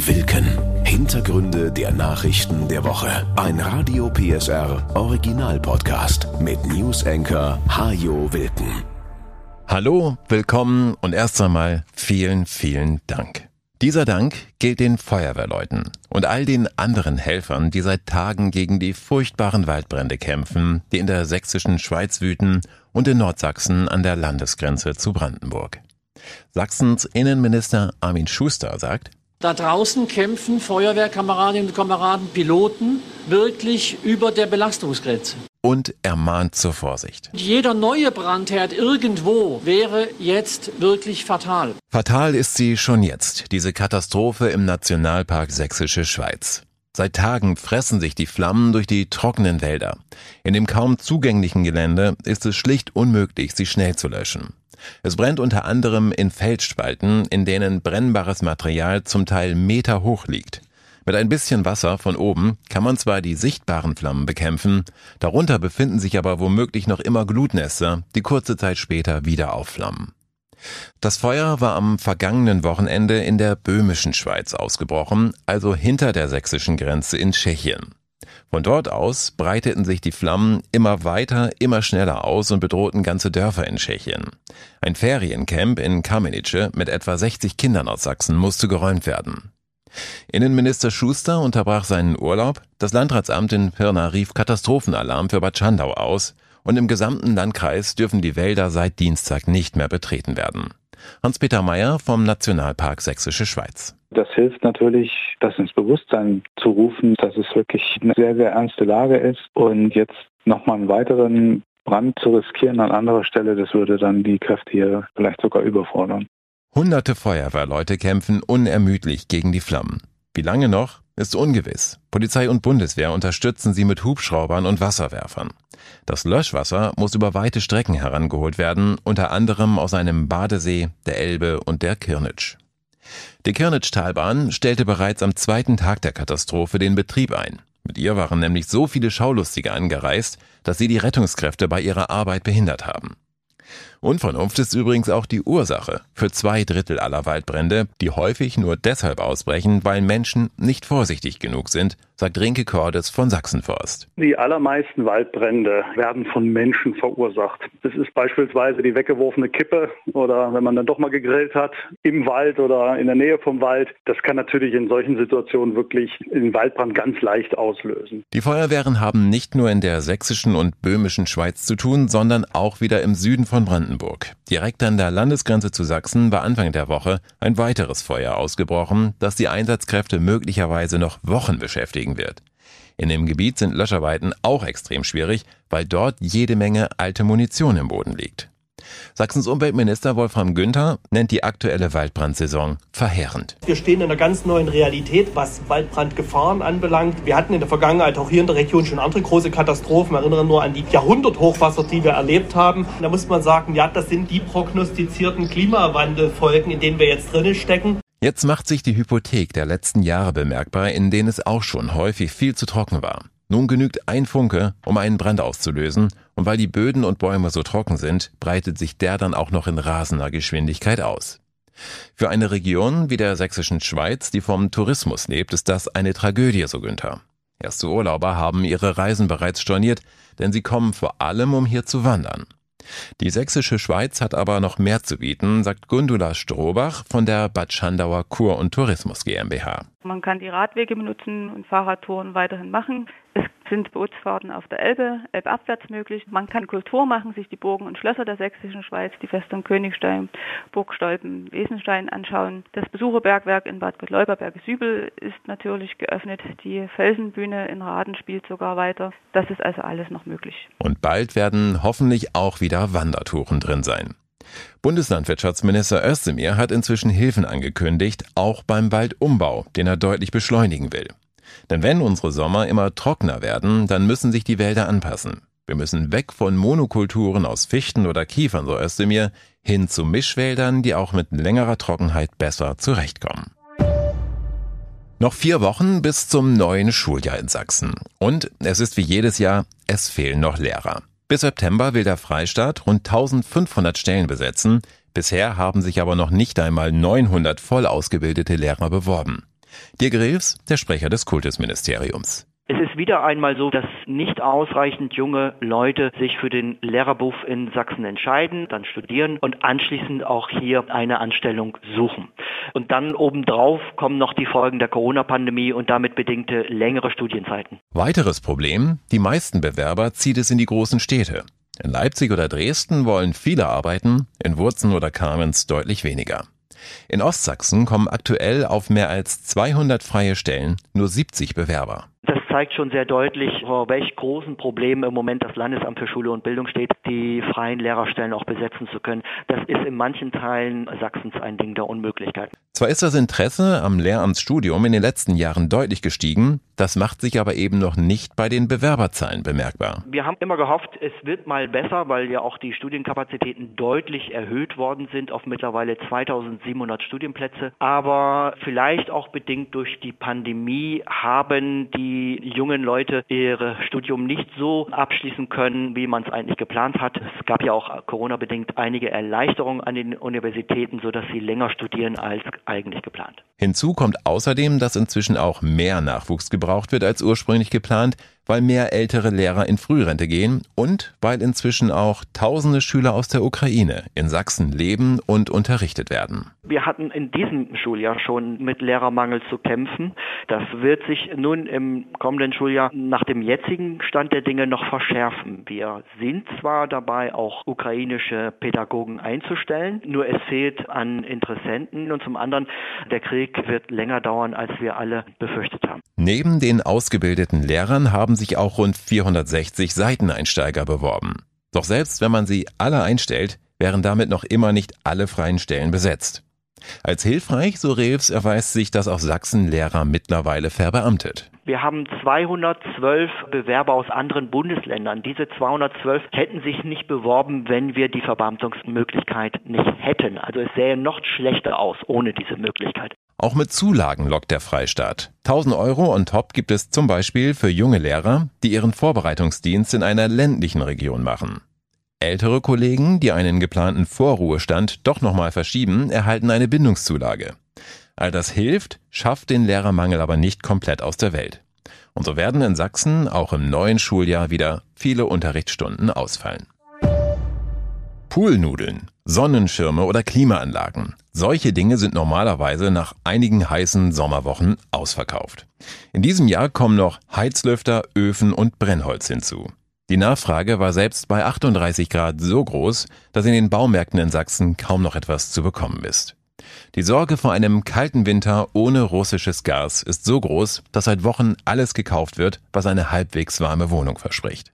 Wilken. Hintergründe der Nachrichten der Woche. Ein Radio PSR Original Podcast mit News Anchor Hajo Wilken. Hallo, willkommen und erst einmal vielen, vielen Dank. Dieser Dank gilt den Feuerwehrleuten und all den anderen Helfern, die seit Tagen gegen die furchtbaren Waldbrände kämpfen, die in der sächsischen Schweiz wüten und in Nordsachsen an der Landesgrenze zu Brandenburg. Sachsens Innenminister Armin Schuster sagt, da draußen kämpfen Feuerwehrkameradinnen und Kameraden, Piloten wirklich über der Belastungsgrenze. Und er mahnt zur Vorsicht. Jeder neue Brandherd irgendwo wäre jetzt wirklich fatal. Fatal ist sie schon jetzt, diese Katastrophe im Nationalpark Sächsische Schweiz. Seit Tagen fressen sich die Flammen durch die trockenen Wälder. In dem kaum zugänglichen Gelände ist es schlicht unmöglich, sie schnell zu löschen. Es brennt unter anderem in Feldspalten, in denen brennbares Material zum Teil Meter hoch liegt. Mit ein bisschen Wasser von oben kann man zwar die sichtbaren Flammen bekämpfen, darunter befinden sich aber womöglich noch immer Glutnester, die kurze Zeit später wieder aufflammen. Das Feuer war am vergangenen Wochenende in der böhmischen Schweiz ausgebrochen, also hinter der sächsischen Grenze in Tschechien. Von dort aus breiteten sich die Flammen immer weiter, immer schneller aus und bedrohten ganze Dörfer in Tschechien. Ein Feriencamp in Kamenice mit etwa 60 Kindern aus Sachsen musste geräumt werden. Innenminister Schuster unterbrach seinen Urlaub, das Landratsamt in Pirna rief Katastrophenalarm für Bad Schandau aus und im gesamten Landkreis dürfen die Wälder seit Dienstag nicht mehr betreten werden. Hans-Peter Meyer vom Nationalpark Sächsische Schweiz. Das hilft natürlich, das ins Bewusstsein zu rufen, dass es wirklich eine sehr, sehr ernste Lage ist. Und jetzt nochmal einen weiteren Brand zu riskieren an anderer Stelle, das würde dann die Kräfte hier vielleicht sogar überfordern. Hunderte Feuerwehrleute kämpfen unermüdlich gegen die Flammen. Wie lange noch, ist ungewiss. Polizei und Bundeswehr unterstützen sie mit Hubschraubern und Wasserwerfern. Das Löschwasser muss über weite Strecken herangeholt werden, unter anderem aus einem Badesee, der Elbe und der Kirnitsch. Die Kirnitsch-Talbahn stellte bereits am zweiten Tag der Katastrophe den Betrieb ein. Mit ihr waren nämlich so viele Schaulustige angereist, dass sie die Rettungskräfte bei ihrer Arbeit behindert haben. Unvernunft ist übrigens auch die Ursache für zwei Drittel aller Waldbrände, die häufig nur deshalb ausbrechen, weil Menschen nicht vorsichtig genug sind, sagt Rinke Cordes von Sachsenforst. Die allermeisten Waldbrände werden von Menschen verursacht. Das ist beispielsweise die weggeworfene Kippe oder wenn man dann doch mal gegrillt hat im Wald oder in der Nähe vom Wald. Das kann natürlich in solchen Situationen wirklich den Waldbrand ganz leicht auslösen. Die Feuerwehren haben nicht nur in der sächsischen und böhmischen Schweiz zu tun, sondern auch wieder im Süden von Brandenburg. Direkt an der Landesgrenze zu Sachsen war Anfang der Woche ein weiteres Feuer ausgebrochen, das die Einsatzkräfte möglicherweise noch Wochen beschäftigt bewegen wird. In dem Gebiet sind Löscharbeiten auch extrem schwierig, weil dort jede Menge alte Munition im Boden liegt. Sachsens Umweltminister Wolfram Günther nennt die aktuelle Waldbrandsaison verheerend. Wir stehen in einer ganz neuen Realität, was Waldbrandgefahren anbelangt. Wir hatten in der Vergangenheit auch hier in der Region schon andere große Katastrophen. Wir erinnern nur an die Jahrhunderthochwasser, die wir erlebt haben. Da muss man sagen, ja, das sind die prognostizierten Klimawandelfolgen, in denen wir jetzt drinnen stecken. Jetzt macht sich die Hypothek der letzten Jahre bemerkbar, in denen es auch schon häufig viel zu trocken war. Nun genügt ein Funke, um einen Brand auszulösen, und weil die Böden und Bäume so trocken sind, breitet sich der dann auch noch in rasender Geschwindigkeit aus. Für eine Region wie der sächsischen Schweiz, die vom Tourismus lebt, ist das eine Tragödie, so Günther. Erste Urlauber haben ihre Reisen bereits storniert, denn sie kommen vor allem, um hier zu wandern. Die sächsische Schweiz hat aber noch mehr zu bieten, sagt Gundula Strohbach von der Bad Schandauer Kur- und Tourismus GmbH. Man kann die Radwege benutzen und Fahrradtouren weiterhin machen. Es sind Bootsfahrten auf der Elbe, elbabwärts möglich. Man kann Kultur machen, sich die Burgen und Schlösser der sächsischen Schweiz, die Festung Königstein, Burgstolpen, Wesenstein anschauen. Das Besucherbergwerk in Bad Gottleuba, Berge-Sübel ist natürlich geöffnet. Die Felsenbühne in Raden spielt sogar weiter. Das ist also alles noch möglich. Und bald werden hoffentlich auch wieder Wandertouren drin sein. Bundeslandwirtschaftsminister Özdemir hat inzwischen Hilfen angekündigt, auch beim Waldumbau, den er deutlich beschleunigen will. Denn wenn unsere Sommer immer trockener werden, dann müssen sich die Wälder anpassen. Wir müssen weg von Monokulturen aus Fichten oder Kiefern, so Özdemir, hin zu Mischwäldern, die auch mit längerer Trockenheit besser zurechtkommen. Noch vier Wochen bis zum neuen Schuljahr in Sachsen. Und es ist wie jedes Jahr, es fehlen noch Lehrer. Bis September will der Freistaat rund 1500 Stellen besetzen. Bisher haben sich aber noch nicht einmal 900 voll ausgebildete Lehrer beworben. Dirk Rews, der Sprecher des Kultusministeriums. Es ist wieder einmal so, dass nicht ausreichend junge Leute sich für den Lehrerberuf in Sachsen entscheiden, dann studieren und anschließend auch hier eine Anstellung suchen. Und dann obendrauf kommen noch die Folgen der Corona-Pandemie und damit bedingte längere Studienzeiten. Weiteres Problem, die meisten Bewerber zieht es in die großen Städte. In Leipzig oder Dresden wollen viele arbeiten, in Wurzen oder Kamenz deutlich weniger. In Ostsachsen kommen aktuell auf mehr als 200 freie Stellen nur 70 Bewerber zeigt schon sehr deutlich, vor welch großen Problemen im Moment das Landesamt für Schule und Bildung steht, die freien Lehrerstellen auch besetzen zu können. Das ist in manchen Teilen Sachsens ein Ding der Unmöglichkeit. Zwar ist das Interesse am Lehramtsstudium in den letzten Jahren deutlich gestiegen, das macht sich aber eben noch nicht bei den Bewerberzahlen bemerkbar. Wir haben immer gehofft, es wird mal besser, weil ja auch die Studienkapazitäten deutlich erhöht worden sind auf mittlerweile 2700 Studienplätze. Aber vielleicht auch bedingt durch die Pandemie haben die jungen Leute ihr Studium nicht so abschließen können, wie man es eigentlich geplant hat. Es gab ja auch Corona-bedingt einige Erleichterungen an den Universitäten, sodass sie länger studieren als eigentlich geplant. Hinzu kommt außerdem, dass inzwischen auch mehr Nachwuchs gebraucht wird als ursprünglich geplant, weil mehr ältere Lehrer in Frührente gehen und weil inzwischen auch tausende Schüler aus der Ukraine in Sachsen leben und unterrichtet werden. Wir hatten in diesem Schuljahr schon mit Lehrermangel zu kämpfen. Das wird sich nun im kommenden Schuljahr nach dem jetzigen Stand der Dinge noch verschärfen. Wir sind zwar dabei, auch ukrainische Pädagogen einzustellen, nur es fehlt an Interessenten und zum anderen, der Krieg wird länger dauern, als wir alle befürchtet haben. Neben den ausgebildeten Lehrern haben sich auch rund 460 Seiteneinsteiger beworben. Doch selbst wenn man sie alle einstellt, wären damit noch immer nicht alle freien Stellen besetzt. Als hilfreich, so Rews, erweist sich, dass auch Sachsen Lehrer mittlerweile verbeamtet. Wir haben 212 Bewerber aus anderen Bundesländern. Diese 212 hätten sich nicht beworben, wenn wir die Verbeamtungsmöglichkeit nicht hätten. Also es sähe noch schlechter aus ohne diese Möglichkeit. Auch mit Zulagen lockt der Freistaat. 1000 Euro on top gibt es zum Beispiel für junge Lehrer, die ihren Vorbereitungsdienst in einer ländlichen Region machen. Ältere Kollegen, die einen geplanten Vorruhestand doch nochmal verschieben, erhalten eine Bindungszulage. All das hilft, schafft den Lehrermangel aber nicht komplett aus der Welt. Und so werden in Sachsen auch im neuen Schuljahr wieder viele Unterrichtsstunden ausfallen. Poolnudeln, Sonnenschirme oder Klimaanlagen. Solche Dinge sind normalerweise nach einigen heißen Sommerwochen ausverkauft. In diesem Jahr kommen noch Heizlüfter, Öfen und Brennholz hinzu. Die Nachfrage war selbst bei 38 Grad so groß, dass in den Baumärkten in Sachsen kaum noch etwas zu bekommen ist. Die Sorge vor einem kalten Winter ohne russisches Gas ist so groß, dass seit Wochen alles gekauft wird, was eine halbwegs warme Wohnung verspricht.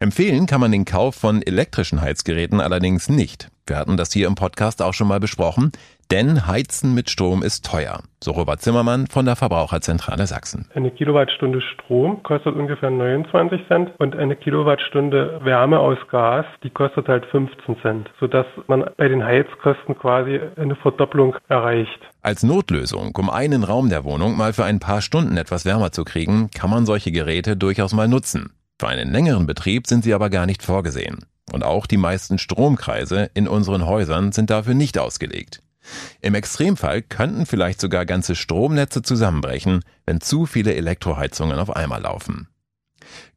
Empfehlen kann man den Kauf von elektrischen Heizgeräten allerdings nicht. Wir hatten das hier im Podcast auch schon mal besprochen. Denn Heizen mit Strom ist teuer, so Robert Zimmermann von der Verbraucherzentrale Sachsen. Eine Kilowattstunde Strom kostet ungefähr 29 Cent und eine Kilowattstunde Wärme aus Gas, die kostet halt 15 Cent, sodass man bei den Heizkosten quasi eine Verdopplung erreicht. Als Notlösung, um einen Raum der Wohnung mal für ein paar Stunden etwas wärmer zu kriegen, kann man solche Geräte durchaus mal nutzen. Für einen längeren Betrieb sind sie aber gar nicht vorgesehen. Und auch die meisten Stromkreise in unseren Häusern sind dafür nicht ausgelegt. Im Extremfall könnten vielleicht sogar ganze Stromnetze zusammenbrechen, wenn zu viele Elektroheizungen auf einmal laufen.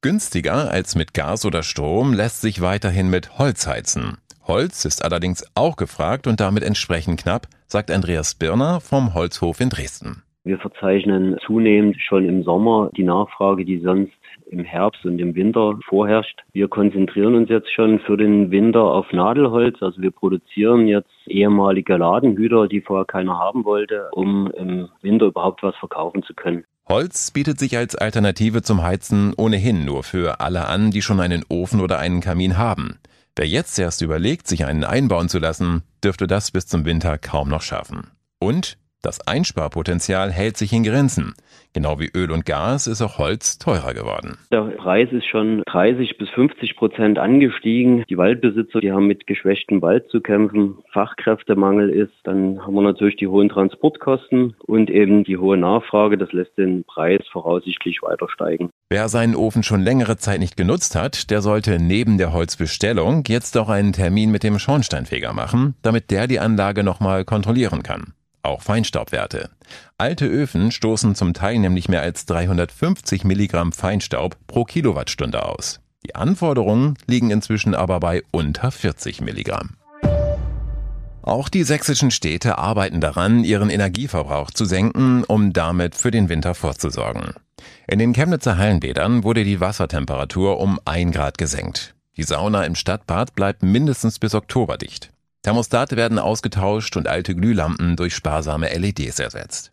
Günstiger als mit Gas oder Strom lässt sich weiterhin mit Holz heizen. Holz ist allerdings auch gefragt und damit entsprechend knapp, sagt Andreas Birner vom Holzhof in Dresden. Wir verzeichnen zunehmend schon im Sommer die Nachfrage, die sonst im Herbst und im Winter vorherrscht. Wir konzentrieren uns jetzt schon für den Winter auf Nadelholz. Also wir produzieren jetzt ehemalige Ladenhüter, die vorher keiner haben wollte, um im Winter überhaupt was verkaufen zu können. Holz bietet sich als Alternative zum Heizen ohnehin nur für alle an, die schon einen Ofen oder einen Kamin haben. Wer jetzt erst überlegt, sich einen einbauen zu lassen, dürfte das bis zum Winter kaum noch schaffen. Und das Einsparpotenzial hält sich in Grenzen. Genau wie Öl und Gas ist auch Holz teurer geworden. Der Preis ist schon 30 bis 50 Prozent angestiegen. Die Waldbesitzer, die haben mit geschwächtem Wald zu kämpfen. Fachkräftemangel ist. Dann haben wir natürlich die hohen Transportkosten und eben die hohe Nachfrage. Das lässt den Preis voraussichtlich weiter steigen. Wer seinen Ofen schon längere Zeit nicht genutzt hat, der sollte neben der Holzbestellung jetzt auch einen Termin mit dem Schornsteinfeger machen, damit der die Anlage nochmal kontrollieren kann. Auch Feinstaubwerte. Alte Öfen stoßen zum Teil nämlich mehr als 350 Milligramm Feinstaub pro Kilowattstunde aus. Die Anforderungen liegen inzwischen aber bei unter 40 Milligramm. Auch die sächsischen Städte arbeiten daran, ihren Energieverbrauch zu senken, um damit für den Winter vorzusorgen. In den Chemnitzer Hallenbädern wurde die Wassertemperatur um ein Grad gesenkt. Die Sauna im Stadtbad bleibt mindestens bis Oktober dicht. Thermostate werden ausgetauscht und alte Glühlampen durch sparsame LEDs ersetzt.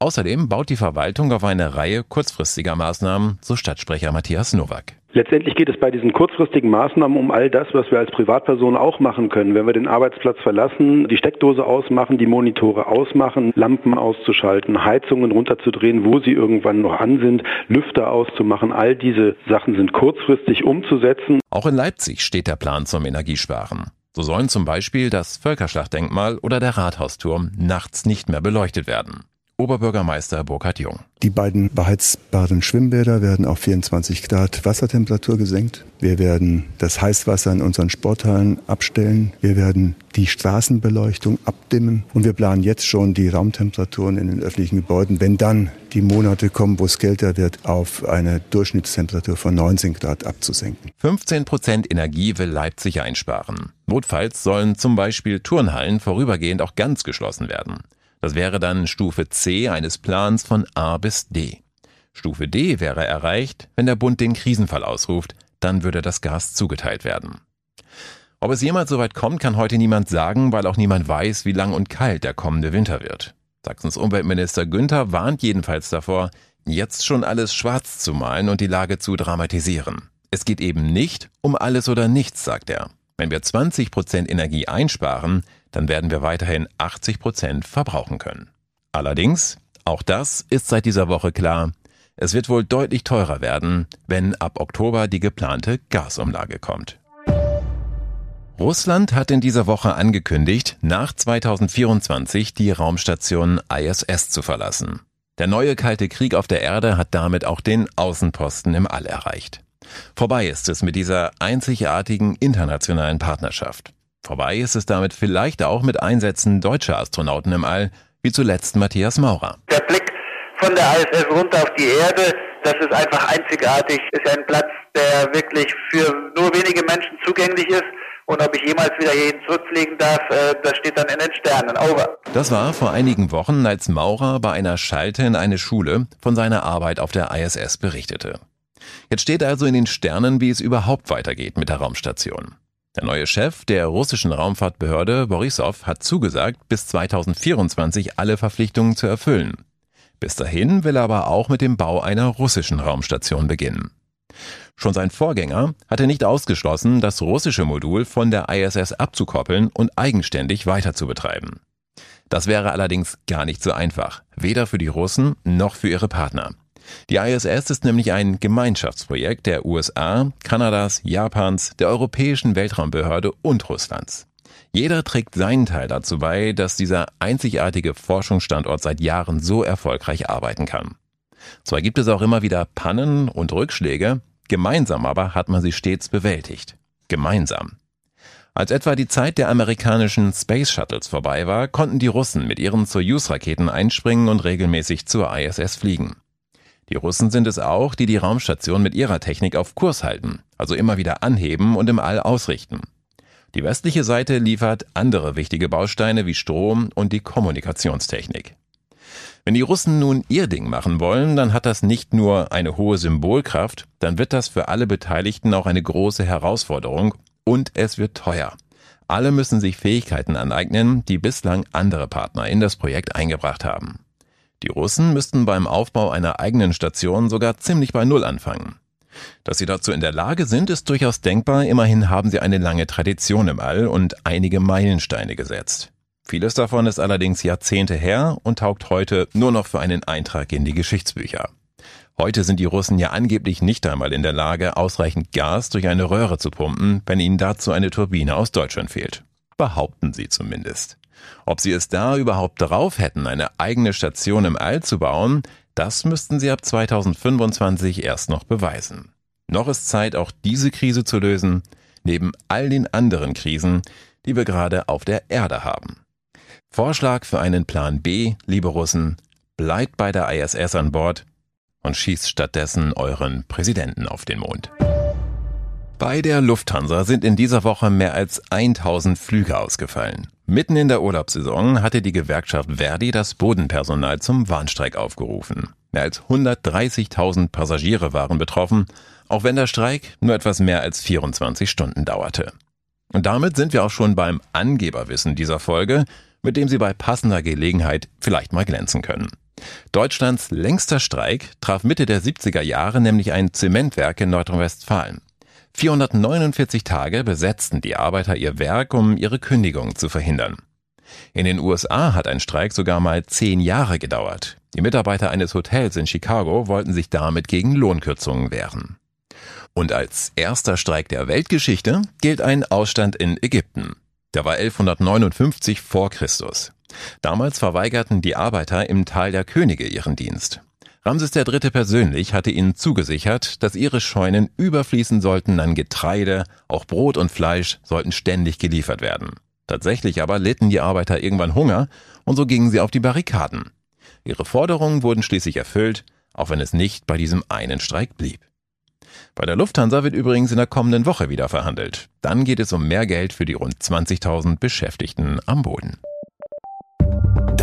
Außerdem baut die Verwaltung auf eine Reihe kurzfristiger Maßnahmen, so Stadtsprecher Matthias Nowak. Letztendlich geht es bei diesen kurzfristigen Maßnahmen um all das, was wir als Privatperson auch machen können. Wenn wir den Arbeitsplatz verlassen, die Steckdose ausmachen, die Monitore ausmachen, Lampen auszuschalten, Heizungen runterzudrehen, wo sie irgendwann noch an sind, Lüfter auszumachen, all diese Sachen sind kurzfristig umzusetzen. Auch in Leipzig steht der Plan zum Energiesparen. So sollen zum Beispiel das Völkerschlachtdenkmal oder der Rathausturm nachts nicht mehr beleuchtet werden. Oberbürgermeister Burkhard Jung. Die beiden beheizbaren Schwimmbäder werden auf 24 Grad Wassertemperatur gesenkt. Wir werden das Heißwasser in unseren Sporthallen abstellen. Wir werden die Straßenbeleuchtung abdimmen. Und wir planen jetzt schon die Raumtemperaturen in den öffentlichen Gebäuden, wenn dann die Monate kommen, wo es kälter wird, auf eine Durchschnittstemperatur von 19 Grad abzusenken. 15 Prozent Energie will Leipzig einsparen. Notfalls sollen zum Beispiel Turnhallen vorübergehend auch ganz geschlossen werden. Das wäre dann Stufe C eines Plans von A bis D. Stufe D wäre erreicht, wenn der Bund den Krisenfall ausruft, dann würde das Gas zugeteilt werden. Ob es jemals so weit kommt, kann heute niemand sagen, weil auch niemand weiß, wie lang und kalt der kommende Winter wird. Sachsens Umweltminister Günther warnt jedenfalls davor, jetzt schon alles schwarz zu malen und die Lage zu dramatisieren. Es geht eben nicht um alles oder nichts, sagt er. Wenn wir 20 Prozent Energie einsparen, dann werden wir weiterhin 80 Prozent verbrauchen können. Allerdings, auch das ist seit dieser Woche klar, es wird wohl deutlich teurer werden, wenn ab Oktober die geplante Gasumlage kommt. Russland hat in dieser Woche angekündigt, nach 2024 die Raumstation ISS zu verlassen. Der neue Kalte Krieg auf der Erde hat damit auch den Außenposten im All erreicht. Vorbei ist es mit dieser einzigartigen internationalen Partnerschaft. Vorbei ist es damit vielleicht auch mit Einsätzen deutscher Astronauten im All, wie zuletzt Matthias Maurer. Der Blick von der ISS runter auf die Erde, das ist einfach einzigartig, ist ein Platz, der wirklich für nur wenige Menschen zugänglich ist. Und ob ich jemals wieder hierhin zurückfliegen darf, äh, das steht dann in den Sternen. Over. Das war vor einigen Wochen, als Maurer bei einer Schalte in eine Schule von seiner Arbeit auf der ISS berichtete. Jetzt steht also in den Sternen, wie es überhaupt weitergeht mit der Raumstation. Der neue Chef der russischen Raumfahrtbehörde Borisov hat zugesagt, bis 2024 alle Verpflichtungen zu erfüllen. Bis dahin will er aber auch mit dem Bau einer russischen Raumstation beginnen. Schon sein Vorgänger hatte nicht ausgeschlossen, das russische Modul von der ISS abzukoppeln und eigenständig weiter zu betreiben. Das wäre allerdings gar nicht so einfach, weder für die Russen noch für ihre Partner. Die ISS ist nämlich ein Gemeinschaftsprojekt der USA, Kanadas, Japans, der Europäischen Weltraumbehörde und Russlands. Jeder trägt seinen Teil dazu bei, dass dieser einzigartige Forschungsstandort seit Jahren so erfolgreich arbeiten kann. Zwar gibt es auch immer wieder Pannen und Rückschläge, gemeinsam aber hat man sie stets bewältigt. Gemeinsam. Als etwa die Zeit der amerikanischen Space Shuttles vorbei war, konnten die Russen mit ihren Soyuz-Raketen einspringen und regelmäßig zur ISS fliegen. Die Russen sind es auch, die die Raumstation mit ihrer Technik auf Kurs halten, also immer wieder anheben und im All ausrichten. Die westliche Seite liefert andere wichtige Bausteine wie Strom und die Kommunikationstechnik. Wenn die Russen nun ihr Ding machen wollen, dann hat das nicht nur eine hohe Symbolkraft, dann wird das für alle Beteiligten auch eine große Herausforderung und es wird teuer. Alle müssen sich Fähigkeiten aneignen, die bislang andere Partner in das Projekt eingebracht haben. Die Russen müssten beim Aufbau einer eigenen Station sogar ziemlich bei Null anfangen. Dass sie dazu in der Lage sind, ist durchaus denkbar, immerhin haben sie eine lange Tradition im All und einige Meilensteine gesetzt. Vieles davon ist allerdings Jahrzehnte her und taugt heute nur noch für einen Eintrag in die Geschichtsbücher. Heute sind die Russen ja angeblich nicht einmal in der Lage, ausreichend Gas durch eine Röhre zu pumpen, wenn ihnen dazu eine Turbine aus Deutschland fehlt. Behaupten sie zumindest. Ob sie es da überhaupt drauf hätten, eine eigene Station im All zu bauen, das müssten sie ab 2025 erst noch beweisen. Noch ist Zeit, auch diese Krise zu lösen, neben all den anderen Krisen, die wir gerade auf der Erde haben. Vorschlag für einen Plan B, liebe Russen, bleibt bei der ISS an Bord und schießt stattdessen euren Präsidenten auf den Mond. Bei der Lufthansa sind in dieser Woche mehr als 1000 Flüge ausgefallen. Mitten in der Urlaubssaison hatte die Gewerkschaft Verdi das Bodenpersonal zum Warnstreik aufgerufen. Mehr als 130.000 Passagiere waren betroffen, auch wenn der Streik nur etwas mehr als 24 Stunden dauerte. Und damit sind wir auch schon beim Angeberwissen dieser Folge, mit dem Sie bei passender Gelegenheit vielleicht mal glänzen können. Deutschlands längster Streik traf Mitte der 70er Jahre nämlich ein Zementwerk in Nordrhein-Westfalen. 449 Tage besetzten die Arbeiter ihr Werk, um ihre Kündigung zu verhindern. In den USA hat ein Streik sogar mal zehn Jahre gedauert. Die Mitarbeiter eines Hotels in Chicago wollten sich damit gegen Lohnkürzungen wehren. Und als erster Streik der Weltgeschichte gilt ein Ausstand in Ägypten. Der war 1159 vor Christus. Damals verweigerten die Arbeiter im Tal der Könige ihren Dienst. Ramses III. persönlich hatte ihnen zugesichert, dass ihre Scheunen überfließen sollten an Getreide, auch Brot und Fleisch sollten ständig geliefert werden. Tatsächlich aber litten die Arbeiter irgendwann Hunger und so gingen sie auf die Barrikaden. Ihre Forderungen wurden schließlich erfüllt, auch wenn es nicht bei diesem einen Streik blieb. Bei der Lufthansa wird übrigens in der kommenden Woche wieder verhandelt. Dann geht es um mehr Geld für die rund 20.000 Beschäftigten am Boden.